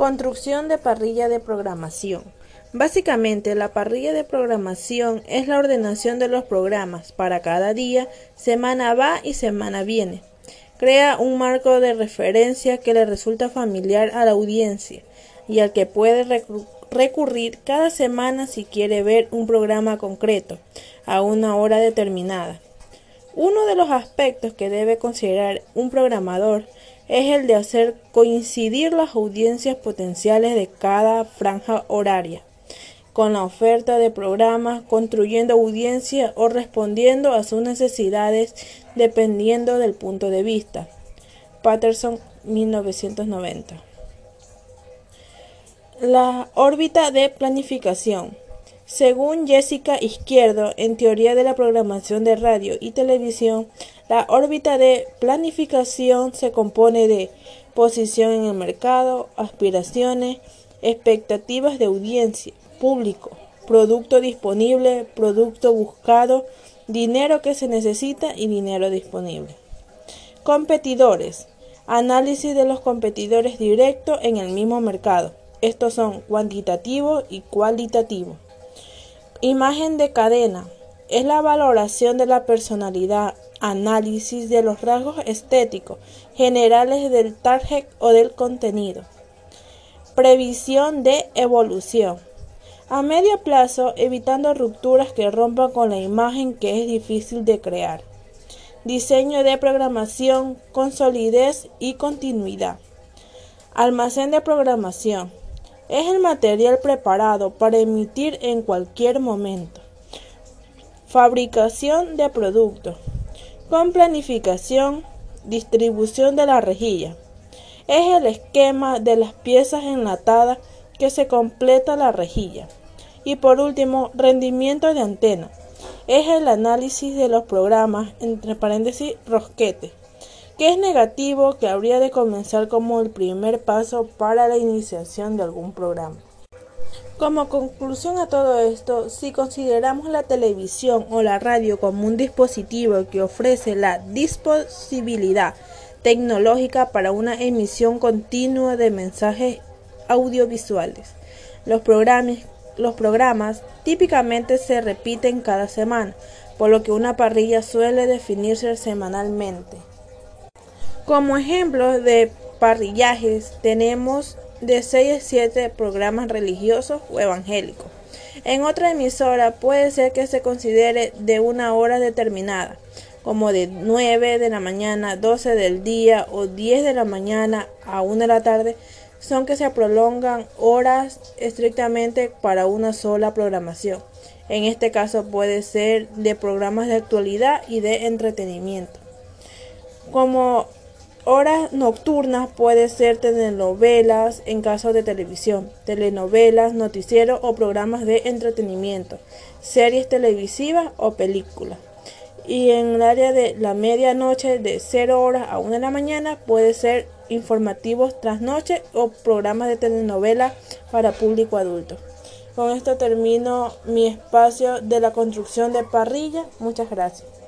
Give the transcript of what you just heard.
Construcción de parrilla de programación. Básicamente, la parrilla de programación es la ordenación de los programas para cada día, semana va y semana viene. Crea un marco de referencia que le resulta familiar a la audiencia y al que puede recurrir cada semana si quiere ver un programa concreto a una hora determinada. Uno de los aspectos que debe considerar un programador es el de hacer coincidir las audiencias potenciales de cada franja horaria con la oferta de programas, construyendo audiencia o respondiendo a sus necesidades dependiendo del punto de vista. Patterson 1990. La órbita de planificación. Según Jessica Izquierdo, en Teoría de la Programación de Radio y Televisión, la órbita de planificación se compone de posición en el mercado, aspiraciones, expectativas de audiencia, público, producto disponible, producto buscado, dinero que se necesita y dinero disponible. Competidores. Análisis de los competidores directos en el mismo mercado. Estos son cuantitativo y cualitativo. Imagen de cadena. Es la valoración de la personalidad, análisis de los rasgos estéticos generales del target o del contenido. Previsión de evolución. A medio plazo, evitando rupturas que rompan con la imagen que es difícil de crear. Diseño de programación con solidez y continuidad. Almacén de programación. Es el material preparado para emitir en cualquier momento. Fabricación de productos con planificación, distribución de la rejilla. Es el esquema de las piezas enlatadas que se completa la rejilla. Y por último, rendimiento de antena. Es el análisis de los programas, entre paréntesis, rosquete, que es negativo que habría de comenzar como el primer paso para la iniciación de algún programa. Como conclusión a todo esto, si consideramos la televisión o la radio como un dispositivo que ofrece la disponibilidad tecnológica para una emisión continua de mensajes audiovisuales, los programas, los programas típicamente se repiten cada semana, por lo que una parrilla suele definirse semanalmente. Como ejemplo de parrillajes tenemos de 6 a 7 programas religiosos o evangélicos. En otra emisora puede ser que se considere de una hora determinada, como de 9 de la mañana, 12 del día o 10 de la mañana a 1 de la tarde, son que se prolongan horas estrictamente para una sola programación. En este caso puede ser de programas de actualidad y de entretenimiento. Como Horas nocturnas puede ser telenovelas en caso de televisión, telenovelas, noticiero o programas de entretenimiento, series televisivas o películas. Y en el área de la medianoche de 0 horas a 1 de la mañana puede ser informativos tras noche o programas de telenovela para público adulto. Con esto termino mi espacio de la construcción de parrilla. Muchas gracias.